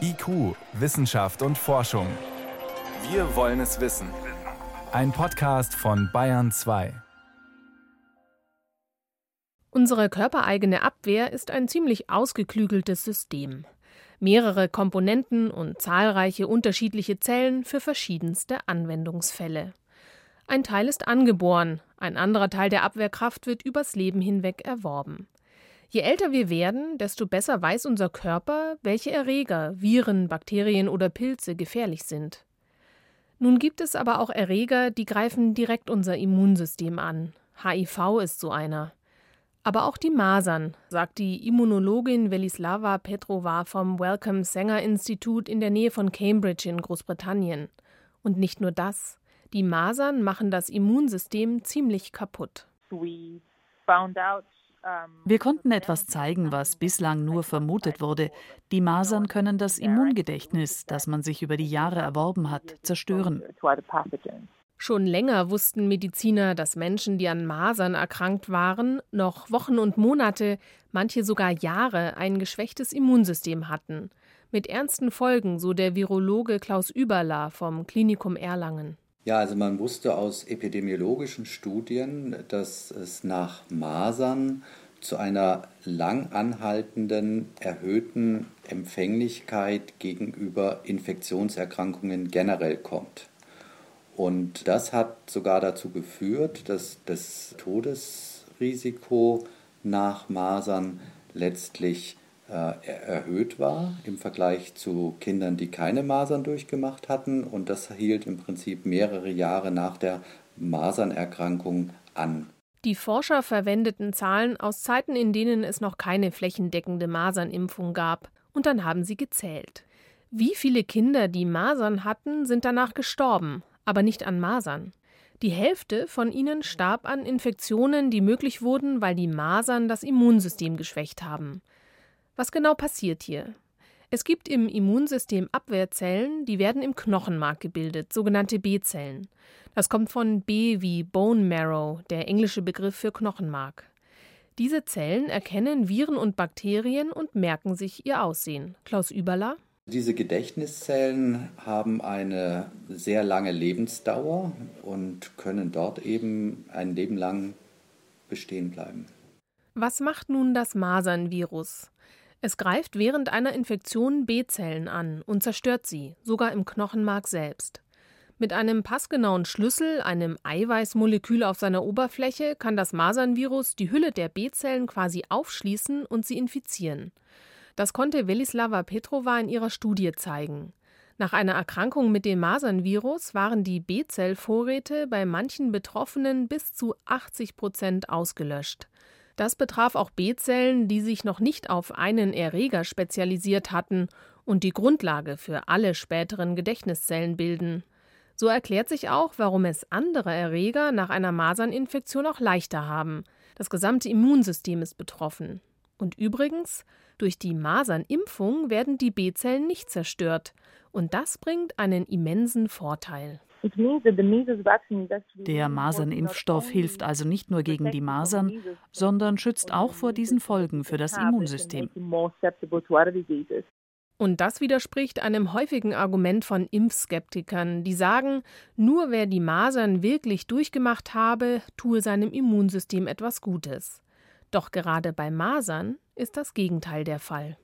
IQ, Wissenschaft und Forschung. Wir wollen es wissen. Ein Podcast von Bayern 2. Unsere körpereigene Abwehr ist ein ziemlich ausgeklügeltes System. Mehrere Komponenten und zahlreiche unterschiedliche Zellen für verschiedenste Anwendungsfälle. Ein Teil ist angeboren, ein anderer Teil der Abwehrkraft wird übers Leben hinweg erworben. Je älter wir werden, desto besser weiß unser Körper, welche Erreger, Viren, Bakterien oder Pilze gefährlich sind. Nun gibt es aber auch Erreger, die greifen direkt unser Immunsystem an. HIV ist so einer. Aber auch die Masern, sagt die Immunologin Velislava Petrova vom Wellcome Sanger Institut in der Nähe von Cambridge in Großbritannien. Und nicht nur das. Die Masern machen das Immunsystem ziemlich kaputt. We found out wir konnten etwas zeigen, was bislang nur vermutet wurde. Die Masern können das Immungedächtnis, das man sich über die Jahre erworben hat, zerstören. Schon länger wussten Mediziner, dass Menschen, die an Masern erkrankt waren, noch Wochen und Monate, manche sogar Jahre ein geschwächtes Immunsystem hatten. Mit ernsten Folgen, so der Virologe Klaus Überla vom Klinikum Erlangen. Ja, also man wusste aus epidemiologischen Studien, dass es nach Masern zu einer lang anhaltenden erhöhten Empfänglichkeit gegenüber Infektionserkrankungen generell kommt. Und das hat sogar dazu geführt, dass das Todesrisiko nach Masern letztlich erhöht war im Vergleich zu Kindern, die keine Masern durchgemacht hatten. Und das hielt im Prinzip mehrere Jahre nach der Masernerkrankung an. Die Forscher verwendeten Zahlen aus Zeiten, in denen es noch keine flächendeckende Masernimpfung gab. Und dann haben sie gezählt. Wie viele Kinder, die Masern hatten, sind danach gestorben, aber nicht an Masern. Die Hälfte von ihnen starb an Infektionen, die möglich wurden, weil die Masern das Immunsystem geschwächt haben. Was genau passiert hier? Es gibt im Immunsystem Abwehrzellen, die werden im Knochenmark gebildet, sogenannte B-Zellen. Das kommt von B wie Bone Marrow, der englische Begriff für Knochenmark. Diese Zellen erkennen Viren und Bakterien und merken sich ihr Aussehen. Klaus Überler? Diese Gedächtniszellen haben eine sehr lange Lebensdauer und können dort eben ein Leben lang bestehen bleiben. Was macht nun das Masernvirus? Es greift während einer Infektion B-Zellen an und zerstört sie, sogar im Knochenmark selbst. Mit einem passgenauen Schlüssel, einem Eiweißmolekül auf seiner Oberfläche, kann das Masernvirus die Hülle der B-Zellen quasi aufschließen und sie infizieren. Das konnte Velislava Petrova in ihrer Studie zeigen. Nach einer Erkrankung mit dem Masernvirus waren die B-Zellvorräte bei manchen Betroffenen bis zu 80 Prozent ausgelöscht. Das betraf auch B-Zellen, die sich noch nicht auf einen Erreger spezialisiert hatten und die Grundlage für alle späteren Gedächtniszellen bilden. So erklärt sich auch, warum es andere Erreger nach einer Maserninfektion auch leichter haben. Das gesamte Immunsystem ist betroffen. Und übrigens, durch die Masernimpfung werden die B-Zellen nicht zerstört. Und das bringt einen immensen Vorteil. Der Masernimpfstoff hilft also nicht nur gegen die Masern, sondern schützt auch vor diesen Folgen für das Immunsystem. Und das widerspricht einem häufigen Argument von Impfskeptikern, die sagen, nur wer die Masern wirklich durchgemacht habe, tue seinem Immunsystem etwas Gutes. Doch gerade bei Masern ist das Gegenteil der Fall.